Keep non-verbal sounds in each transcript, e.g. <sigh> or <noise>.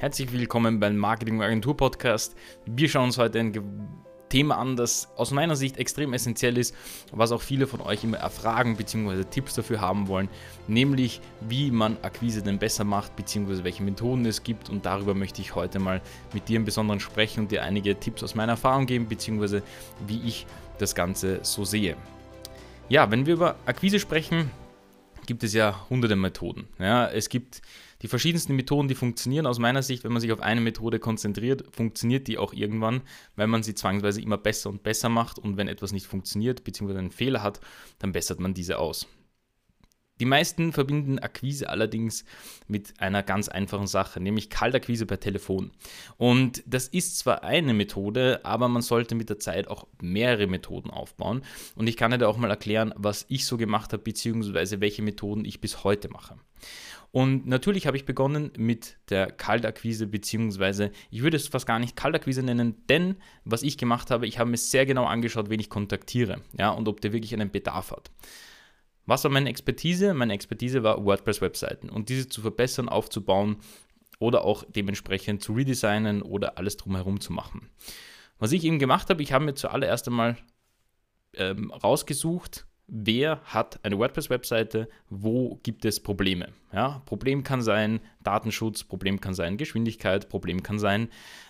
Herzlich willkommen beim Marketing Agentur Podcast. Wir schauen uns heute ein Thema an, das aus meiner Sicht extrem essentiell ist, was auch viele von euch immer erfragen bzw. Tipps dafür haben wollen, nämlich wie man Akquise denn besser macht bzw. welche Methoden es gibt und darüber möchte ich heute mal mit dir im Besonderen sprechen und dir einige Tipps aus meiner Erfahrung geben bzw. wie ich das Ganze so sehe. Ja, wenn wir über Akquise sprechen, gibt es ja hunderte Methoden. Ja, es gibt die verschiedensten Methoden, die funktionieren. Aus meiner Sicht, wenn man sich auf eine Methode konzentriert, funktioniert die auch irgendwann, weil man sie zwangsweise immer besser und besser macht. Und wenn etwas nicht funktioniert bzw. einen Fehler hat, dann bessert man diese aus. Die meisten verbinden Akquise allerdings mit einer ganz einfachen Sache, nämlich Kaltakquise per Telefon. Und das ist zwar eine Methode, aber man sollte mit der Zeit auch mehrere Methoden aufbauen. Und ich kann dir auch mal erklären, was ich so gemacht habe, beziehungsweise welche Methoden ich bis heute mache. Und natürlich habe ich begonnen mit der Kaltakquise, beziehungsweise ich würde es fast gar nicht Kaltakquise nennen, denn was ich gemacht habe, ich habe mir sehr genau angeschaut, wen ich kontaktiere ja, und ob der wirklich einen Bedarf hat. Was war meine Expertise? Meine Expertise war WordPress-Webseiten und diese zu verbessern, aufzubauen oder auch dementsprechend zu redesignen oder alles drumherum zu machen. Was ich eben gemacht habe, ich habe mir zuallererst einmal ähm, rausgesucht, wer hat eine WordPress-Webseite, wo gibt es Probleme. Ja, Problem kann sein Datenschutz, Problem kann sein Geschwindigkeit, Problem kann sein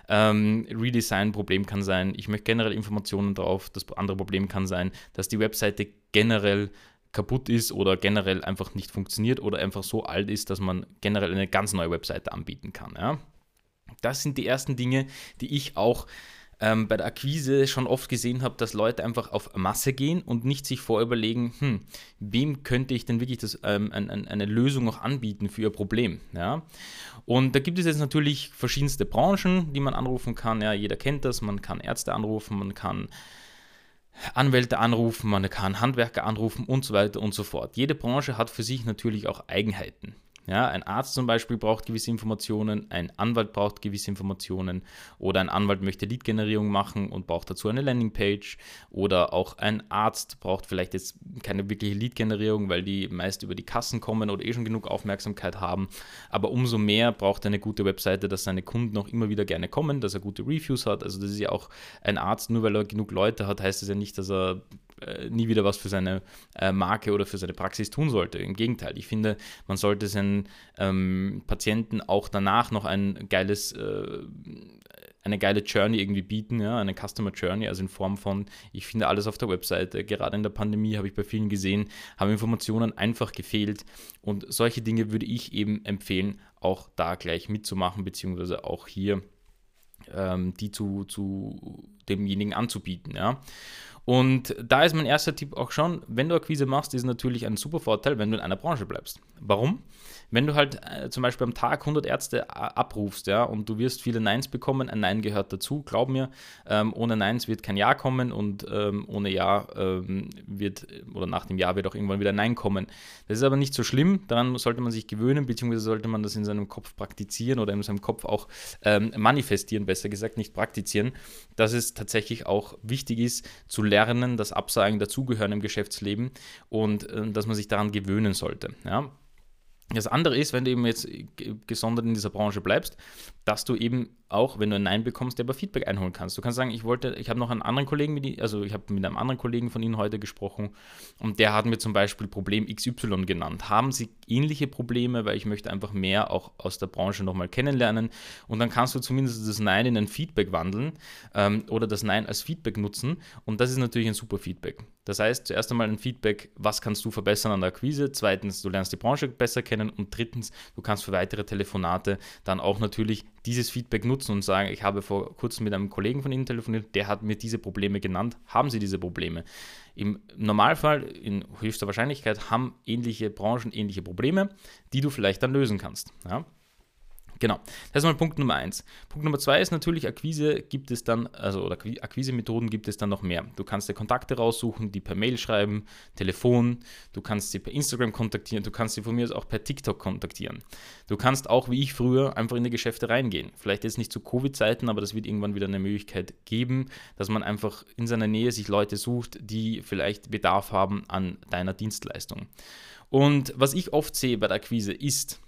ähm, Redesign, Problem kann sein, ich möchte generell Informationen drauf, das andere Problem kann sein, dass die Webseite generell kaputt ist oder generell einfach nicht funktioniert oder einfach so alt ist, dass man generell eine ganz neue Webseite anbieten kann. Ja? Das sind die ersten Dinge, die ich auch ähm, bei der Akquise schon oft gesehen habe, dass Leute einfach auf Masse gehen und nicht sich vorüberlegen, hm, wem könnte ich denn wirklich das, ähm, ein, ein, eine Lösung auch anbieten für ihr Problem. Ja? Und da gibt es jetzt natürlich verschiedenste Branchen, die man anrufen kann. Ja, jeder kennt das, man kann Ärzte anrufen, man kann Anwälte anrufen, man kann Handwerker anrufen und so weiter und so fort. Jede Branche hat für sich natürlich auch Eigenheiten. Ja, ein Arzt zum Beispiel braucht gewisse Informationen, ein Anwalt braucht gewisse Informationen oder ein Anwalt möchte Lead-Generierung machen und braucht dazu eine Landingpage oder auch ein Arzt braucht vielleicht jetzt keine wirkliche Lead-Generierung, weil die meist über die Kassen kommen oder eh schon genug Aufmerksamkeit haben. Aber umso mehr braucht er eine gute Webseite, dass seine Kunden auch immer wieder gerne kommen, dass er gute Reviews hat. Also das ist ja auch ein Arzt, nur weil er genug Leute hat, heißt es ja nicht, dass er äh, nie wieder was für seine äh, Marke oder für seine Praxis tun sollte. Im Gegenteil, ich finde, man sollte seinen ähm, Patienten auch danach noch ein geiles äh, eine geile Journey irgendwie bieten, ja, eine Customer Journey, also in Form von, ich finde alles auf der Webseite, gerade in der Pandemie habe ich bei vielen gesehen, haben Informationen einfach gefehlt und solche Dinge würde ich eben empfehlen, auch da gleich mitzumachen, beziehungsweise auch hier ähm, die zu, zu demjenigen anzubieten, ja. Und da ist mein erster Tipp auch schon, wenn du Akquise machst, ist natürlich ein super Vorteil, wenn du in einer Branche bleibst. Warum? Wenn du halt äh, zum Beispiel am Tag 100 Ärzte äh, abrufst, ja, und du wirst viele Neins bekommen, ein Nein gehört dazu, glaub mir, ähm, ohne Neins wird kein Ja kommen und ähm, ohne Ja ähm, wird, oder nach dem Ja wird auch irgendwann wieder Nein kommen. Das ist aber nicht so schlimm, daran sollte man sich gewöhnen, beziehungsweise sollte man das in seinem Kopf praktizieren oder in seinem Kopf auch ähm, manifestieren, besser gesagt, nicht praktizieren, dass es tatsächlich auch wichtig ist, zu lernen, dass Absagen dazugehören im Geschäftsleben und äh, dass man sich daran gewöhnen sollte. Ja? Das andere ist, wenn du eben jetzt gesondert in dieser Branche bleibst, dass du eben auch, wenn du ein Nein bekommst, dir aber Feedback einholen kannst. Du kannst sagen, ich wollte, ich habe noch einen anderen Kollegen, mit, also ich habe mit einem anderen Kollegen von Ihnen heute gesprochen und der hat mir zum Beispiel Problem XY genannt. Haben Sie ähnliche Probleme, weil ich möchte einfach mehr auch aus der Branche nochmal kennenlernen und dann kannst du zumindest das Nein in ein Feedback wandeln ähm, oder das Nein als Feedback nutzen und das ist natürlich ein super Feedback. Das heißt, zuerst einmal ein Feedback, was kannst du verbessern an der Akquise, zweitens, du lernst die Branche besser kennen und drittens, du kannst für weitere Telefonate dann auch natürlich dieses Feedback nutzen und sagen, ich habe vor kurzem mit einem Kollegen von Ihnen telefoniert, der hat mir diese Probleme genannt. Haben Sie diese Probleme? Im Normalfall, in höchster Wahrscheinlichkeit, haben ähnliche Branchen ähnliche Probleme, die du vielleicht dann lösen kannst. Ja? Genau, das ist mal Punkt Nummer eins. Punkt Nummer zwei ist natürlich, Akquise gibt es dann, also oder Akquise-Methoden gibt es dann noch mehr. Du kannst dir Kontakte raussuchen, die per Mail schreiben, Telefon, du kannst sie per Instagram kontaktieren, du kannst sie von mir aus auch per TikTok kontaktieren. Du kannst auch, wie ich früher, einfach in die Geschäfte reingehen. Vielleicht jetzt nicht zu Covid-Zeiten, aber das wird irgendwann wieder eine Möglichkeit geben, dass man einfach in seiner Nähe sich Leute sucht, die vielleicht Bedarf haben an deiner Dienstleistung. Und was ich oft sehe bei der Akquise ist,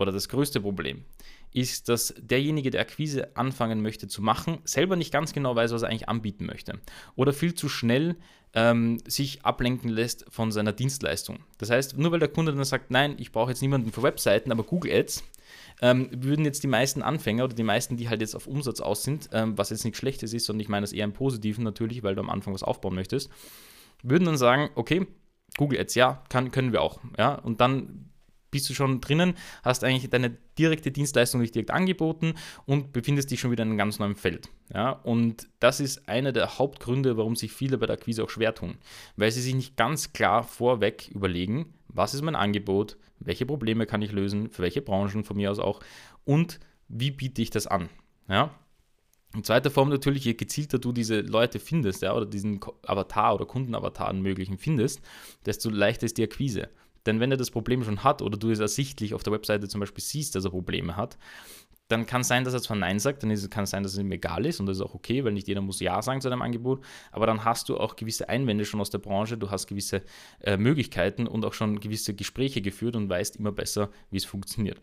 oder das größte Problem, ist, dass derjenige, der Akquise anfangen möchte zu machen, selber nicht ganz genau weiß, was er eigentlich anbieten möchte. Oder viel zu schnell ähm, sich ablenken lässt von seiner Dienstleistung. Das heißt, nur weil der Kunde dann sagt, nein, ich brauche jetzt niemanden für Webseiten, aber Google Ads, ähm, würden jetzt die meisten Anfänger oder die meisten, die halt jetzt auf Umsatz aus sind, ähm, was jetzt nichts Schlechtes ist, sondern ich meine das eher im Positiven natürlich, weil du am Anfang was aufbauen möchtest, würden dann sagen, okay, Google Ads, ja, kann, können wir auch. Ja, und dann bist du schon drinnen, hast eigentlich deine direkte Dienstleistung nicht direkt angeboten und befindest dich schon wieder in einem ganz neuen Feld. Ja, und das ist einer der Hauptgründe, warum sich viele bei der Akquise auch schwer tun, weil sie sich nicht ganz klar vorweg überlegen, was ist mein Angebot, welche Probleme kann ich lösen, für welche Branchen von mir aus auch und wie biete ich das an. Ja, in zweiter Form natürlich, je gezielter du diese Leute findest, ja, oder diesen Avatar oder Kundenavatar möglichen findest, desto leichter ist die Akquise. Denn wenn er das Problem schon hat oder du es ersichtlich auf der Webseite zum Beispiel siehst, dass er Probleme hat, dann kann es sein, dass er zwar Nein sagt, dann kann es sein, dass es ihm egal ist und das ist auch okay, weil nicht jeder muss Ja sagen zu deinem Angebot, aber dann hast du auch gewisse Einwände schon aus der Branche, du hast gewisse äh, Möglichkeiten und auch schon gewisse Gespräche geführt und weißt immer besser, wie es funktioniert.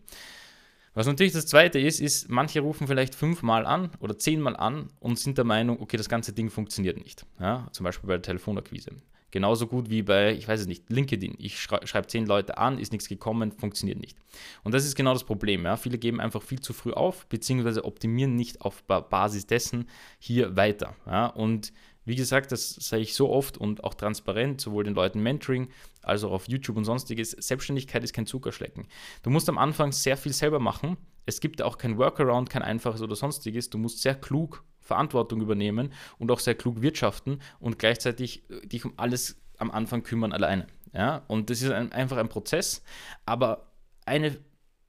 Was natürlich das Zweite ist, ist, manche rufen vielleicht fünfmal an oder zehnmal an und sind der Meinung, okay, das ganze Ding funktioniert nicht. Ja, zum Beispiel bei der Telefonakquise. Genauso gut wie bei, ich weiß es nicht, LinkedIn. Ich schrei schreibe zehn Leute an, ist nichts gekommen, funktioniert nicht. Und das ist genau das Problem. Ja. Viele geben einfach viel zu früh auf, beziehungsweise optimieren nicht auf Basis dessen hier weiter. Ja. Und wie gesagt, das sage ich so oft und auch transparent, sowohl den Leuten Mentoring als auch auf YouTube und sonstiges. Selbstständigkeit ist kein Zuckerschlecken. Du musst am Anfang sehr viel selber machen. Es gibt auch kein Workaround, kein einfaches oder sonstiges. Du musst sehr klug Verantwortung übernehmen und auch sehr klug wirtschaften und gleichzeitig äh, dich um alles am Anfang kümmern alleine. Ja? Und das ist ein, einfach ein Prozess, aber eine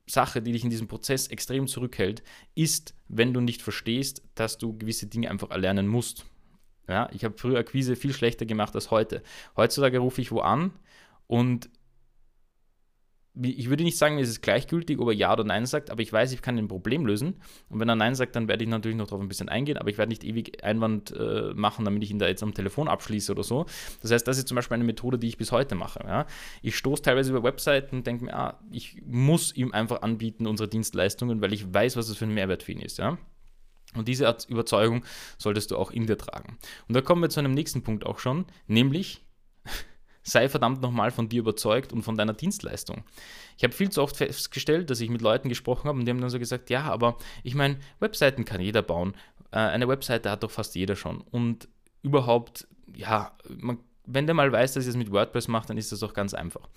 Sache, die dich in diesem Prozess extrem zurückhält, ist, wenn du nicht verstehst, dass du gewisse Dinge einfach erlernen musst. Ja, ich habe früher Akquise viel schlechter gemacht als heute. Heutzutage rufe ich wo an und ich würde nicht sagen, es ist gleichgültig, ob er Ja oder Nein sagt, aber ich weiß, ich kann ein Problem lösen. Und wenn er Nein sagt, dann werde ich natürlich noch darauf ein bisschen eingehen, aber ich werde nicht ewig Einwand äh, machen, damit ich ihn da jetzt am Telefon abschließe oder so. Das heißt, das ist zum Beispiel eine Methode, die ich bis heute mache. Ja. Ich stoße teilweise über Webseiten und denke mir, ah, ich muss ihm einfach anbieten unsere Dienstleistungen, weil ich weiß, was es für ein Mehrwert für ihn ist. Ja. Und diese Überzeugung solltest du auch in dir tragen. Und da kommen wir zu einem nächsten Punkt auch schon, nämlich sei verdammt nochmal von dir überzeugt und von deiner Dienstleistung. Ich habe viel zu oft festgestellt, dass ich mit Leuten gesprochen habe und die haben dann so gesagt, ja, aber ich meine, Webseiten kann jeder bauen. Äh, eine Webseite hat doch fast jeder schon. Und überhaupt, ja, man, wenn der mal weiß, dass ich es mit WordPress mache, dann ist das auch ganz einfach.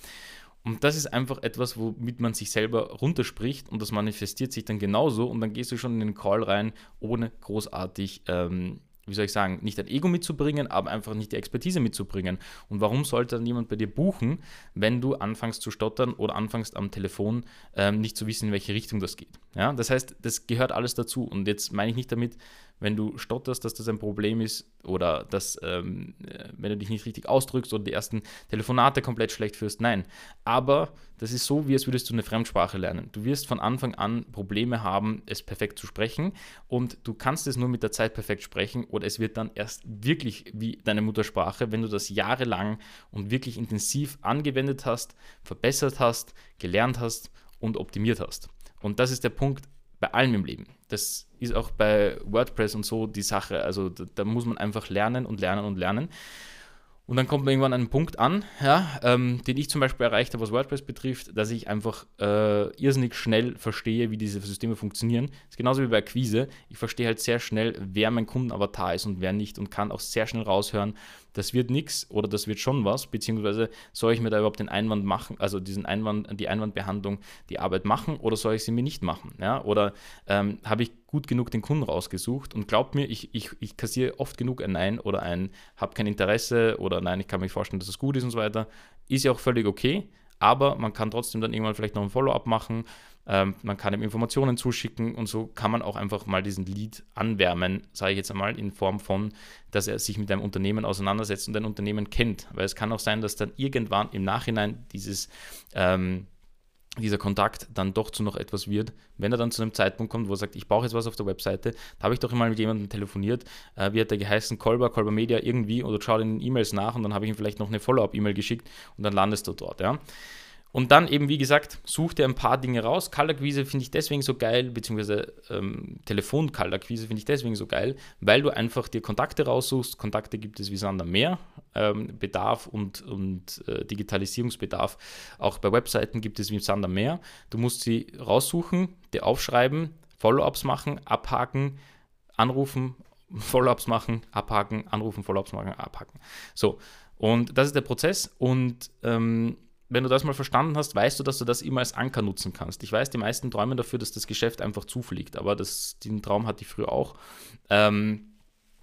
Und das ist einfach etwas, womit man sich selber runterspricht und das manifestiert sich dann genauso und dann gehst du schon in den Call rein, ohne großartig ähm, wie soll ich sagen, nicht ein Ego mitzubringen, aber einfach nicht die Expertise mitzubringen. Und warum sollte dann jemand bei dir buchen, wenn du anfängst zu stottern oder anfängst am Telefon ähm, nicht zu wissen, in welche Richtung das geht? Ja, das heißt, das gehört alles dazu. Und jetzt meine ich nicht damit, wenn du stotterst, dass das ein Problem ist oder dass, ähm, äh, wenn du dich nicht richtig ausdrückst oder die ersten Telefonate komplett schlecht führst. Nein, aber das ist so, wie als würdest du eine Fremdsprache lernen. Du wirst von Anfang an Probleme haben, es perfekt zu sprechen und du kannst es nur mit der Zeit perfekt sprechen oder es wird dann erst wirklich wie deine Muttersprache, wenn du das jahrelang und wirklich intensiv angewendet hast, verbessert hast, gelernt hast und optimiert hast. Und das ist der Punkt bei allem im Leben. Das ist auch bei WordPress und so die Sache. Also da, da muss man einfach lernen und lernen und lernen. Und dann kommt man irgendwann an einen Punkt an, ja, ähm, den ich zum Beispiel erreicht habe, was WordPress betrifft, dass ich einfach äh, irrsinnig schnell verstehe, wie diese Systeme funktionieren. Das ist genauso wie bei Akquise. Ich verstehe halt sehr schnell, wer mein Kundenavatar ist und wer nicht und kann auch sehr schnell raushören, das wird nichts oder das wird schon was, beziehungsweise soll ich mir da überhaupt den Einwand machen, also diesen Einwand, die Einwandbehandlung, die Arbeit machen oder soll ich sie mir nicht machen? Ja? Oder ähm, habe ich gut genug den Kunden rausgesucht und glaubt mir, ich, ich, ich kassiere oft genug ein Nein oder ein habe kein Interesse oder nein, ich kann mir vorstellen, dass es gut ist und so weiter. Ist ja auch völlig okay, aber man kann trotzdem dann irgendwann vielleicht noch ein Follow-up machen ähm, man kann ihm Informationen zuschicken und so kann man auch einfach mal diesen Lead anwärmen, sage ich jetzt einmal, in Form von, dass er sich mit einem Unternehmen auseinandersetzt und ein Unternehmen kennt. Weil es kann auch sein, dass dann irgendwann im Nachhinein dieses ähm, dieser Kontakt dann doch zu noch etwas wird, wenn er dann zu einem Zeitpunkt kommt, wo er sagt, ich brauche jetzt was auf der Webseite, da habe ich doch immer mit jemandem telefoniert, äh, wie hat der geheißen, Kolber, Kolber Media irgendwie, oder schau in den E-Mails nach und dann habe ich ihm vielleicht noch eine Follow-up-E-Mail geschickt und dann landest du dort, ja. Und dann eben, wie gesagt, such dir ein paar Dinge raus. Kaltakquise finde ich deswegen so geil, beziehungsweise ähm, Telefon-Kaltakquise finde ich deswegen so geil, weil du einfach dir Kontakte raussuchst. Kontakte gibt es wie Sander mehr. Ähm, Bedarf und, und äh, Digitalisierungsbedarf auch bei Webseiten gibt es wie Sander mehr. Du musst sie raussuchen, dir aufschreiben, Follow-ups machen, abhaken, anrufen, <laughs> Follow-ups machen, abhaken, anrufen, Follow-ups machen, abhaken. So, und das ist der Prozess und ähm, wenn du das mal verstanden hast, weißt du, dass du das immer als Anker nutzen kannst. Ich weiß, die meisten träumen dafür, dass das Geschäft einfach zufliegt, aber das, den Traum hatte ich früher auch. Ähm,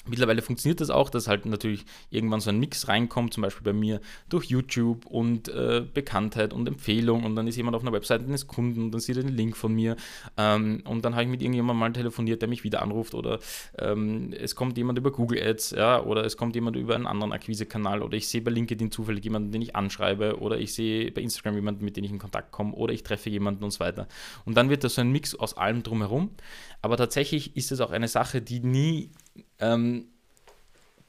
Mittlerweile funktioniert das auch, dass halt natürlich irgendwann so ein Mix reinkommt, zum Beispiel bei mir durch YouTube und äh, Bekanntheit und Empfehlung und dann ist jemand auf einer Webseite eines Kunden und dann sieht er den Link von mir ähm, und dann habe ich mit irgendjemandem mal telefoniert, der mich wieder anruft oder ähm, es kommt jemand über Google Ads ja, oder es kommt jemand über einen anderen Akquisekanal oder ich sehe bei LinkedIn zufällig jemanden, den ich anschreibe oder ich sehe bei Instagram jemanden, mit dem ich in Kontakt komme oder ich treffe jemanden und so weiter. Und dann wird das so ein Mix aus allem drumherum. Aber tatsächlich ist es auch eine Sache, die nie ähm,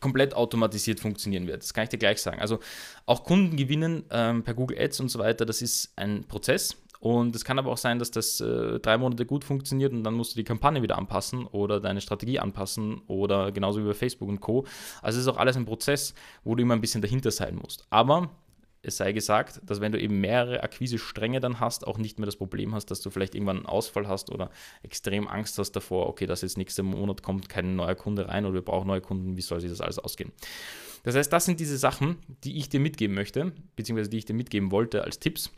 komplett automatisiert funktionieren wird. Das kann ich dir gleich sagen. Also auch Kunden gewinnen ähm, per Google Ads und so weiter, das ist ein Prozess. Und es kann aber auch sein, dass das äh, drei Monate gut funktioniert und dann musst du die Kampagne wieder anpassen oder deine Strategie anpassen oder genauso wie bei Facebook und Co. Also es ist auch alles ein Prozess, wo du immer ein bisschen dahinter sein musst. Aber es sei gesagt, dass wenn du eben mehrere Akquise-Stränge dann hast, auch nicht mehr das Problem hast, dass du vielleicht irgendwann einen Ausfall hast oder extrem Angst hast davor, okay, dass jetzt nächsten Monat kommt kein neuer Kunde rein oder wir brauchen neue Kunden, wie soll sich das alles ausgehen? Das heißt, das sind diese Sachen, die ich dir mitgeben möchte, beziehungsweise die ich dir mitgeben wollte als Tipps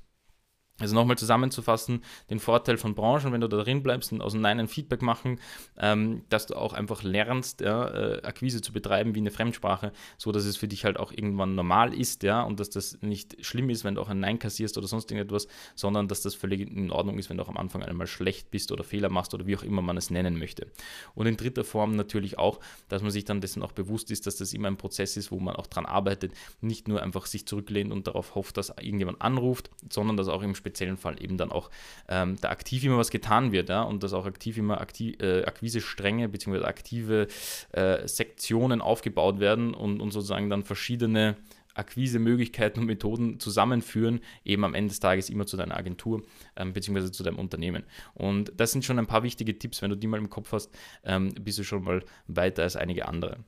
also nochmal zusammenzufassen, den Vorteil von Branchen, wenn du da drin bleibst und aus dem Nein ein Feedback machen, ähm, dass du auch einfach lernst, ja, äh, Akquise zu betreiben wie eine Fremdsprache, so dass es für dich halt auch irgendwann normal ist, ja, und dass das nicht schlimm ist, wenn du auch ein Nein kassierst oder sonst irgendetwas, sondern dass das völlig in Ordnung ist, wenn du auch am Anfang einmal schlecht bist oder Fehler machst oder wie auch immer man es nennen möchte. Und in dritter Form natürlich auch, dass man sich dann dessen auch bewusst ist, dass das immer ein Prozess ist, wo man auch dran arbeitet, nicht nur einfach sich zurücklehnt und darauf hofft, dass irgendjemand anruft, sondern dass auch im Speziellen Fall eben dann auch ähm, da aktiv immer was getan wird ja, und dass auch aktiv immer aktiv, äh, Akquise-Stränge bzw. aktive äh, Sektionen aufgebaut werden und, und sozusagen dann verschiedene Akquise-Möglichkeiten und Methoden zusammenführen, eben am Ende des Tages immer zu deiner Agentur ähm, bzw. zu deinem Unternehmen. Und das sind schon ein paar wichtige Tipps, wenn du die mal im Kopf hast, ähm, bist du schon mal weiter als einige andere.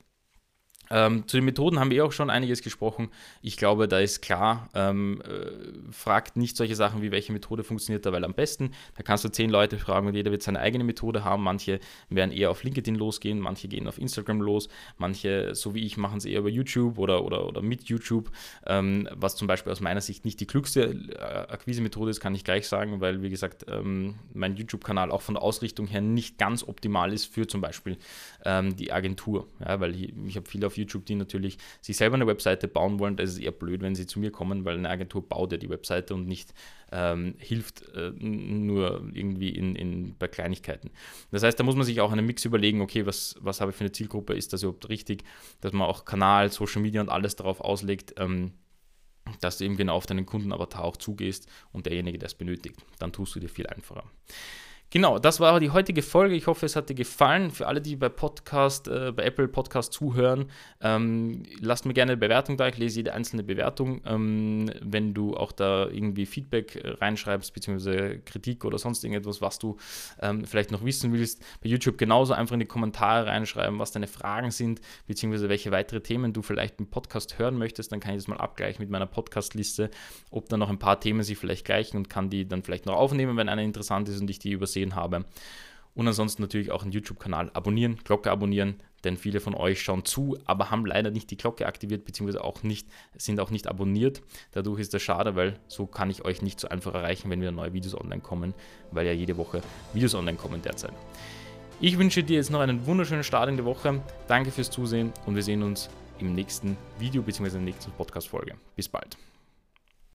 Ähm, zu den Methoden haben wir auch schon einiges gesprochen. Ich glaube, da ist klar, ähm, äh, fragt nicht solche Sachen wie, welche Methode funktioniert da weil am besten. Da kannst du zehn Leute fragen und jeder wird seine eigene Methode haben. Manche werden eher auf LinkedIn losgehen, manche gehen auf Instagram los, manche, so wie ich, machen es eher über YouTube oder, oder, oder mit YouTube. Ähm, was zum Beispiel aus meiner Sicht nicht die klügste äh, Akquise-Methode ist, kann ich gleich sagen, weil, wie gesagt, ähm, mein YouTube-Kanal auch von der Ausrichtung her nicht ganz optimal ist für zum Beispiel ähm, die Agentur. Ja, weil ich, ich habe viele auf YouTube, die natürlich sich selber eine Webseite bauen wollen, da ist es eher blöd, wenn sie zu mir kommen, weil eine Agentur baut ja die Webseite und nicht ähm, hilft äh, nur irgendwie in, in, bei Kleinigkeiten. Das heißt, da muss man sich auch einen Mix überlegen, okay, was, was habe ich für eine Zielgruppe, ist das überhaupt richtig, dass man auch Kanal, Social Media und alles darauf auslegt, ähm, dass du eben genau auf deinen Kundenavatar auch zugehst und derjenige, der es benötigt. Dann tust du dir viel einfacher. Genau, das war die heutige Folge. Ich hoffe, es hat dir gefallen. Für alle, die bei Podcast, äh, bei Apple Podcast zuhören, ähm, lasst mir gerne eine Bewertung da. Ich lese jede einzelne Bewertung. Ähm, wenn du auch da irgendwie Feedback äh, reinschreibst, beziehungsweise Kritik oder sonst irgendetwas, was du ähm, vielleicht noch wissen willst, bei YouTube genauso einfach in die Kommentare reinschreiben, was deine Fragen sind, beziehungsweise welche weitere Themen du vielleicht im Podcast hören möchtest. Dann kann ich das mal abgleichen mit meiner Podcast-Liste, ob da noch ein paar Themen sich vielleicht gleichen und kann die dann vielleicht noch aufnehmen, wenn einer interessant ist und ich die übersehen gesehen habe. Und ansonsten natürlich auch den YouTube-Kanal abonnieren, Glocke abonnieren, denn viele von euch schauen zu, aber haben leider nicht die Glocke aktiviert, beziehungsweise auch nicht, sind auch nicht abonniert. Dadurch ist das schade, weil so kann ich euch nicht so einfach erreichen, wenn wieder neue Videos online kommen, weil ja jede Woche Videos online kommen derzeit. Ich wünsche dir jetzt noch einen wunderschönen Start in die Woche. Danke fürs Zusehen und wir sehen uns im nächsten Video bzw. in der nächsten Podcast-Folge. Bis bald.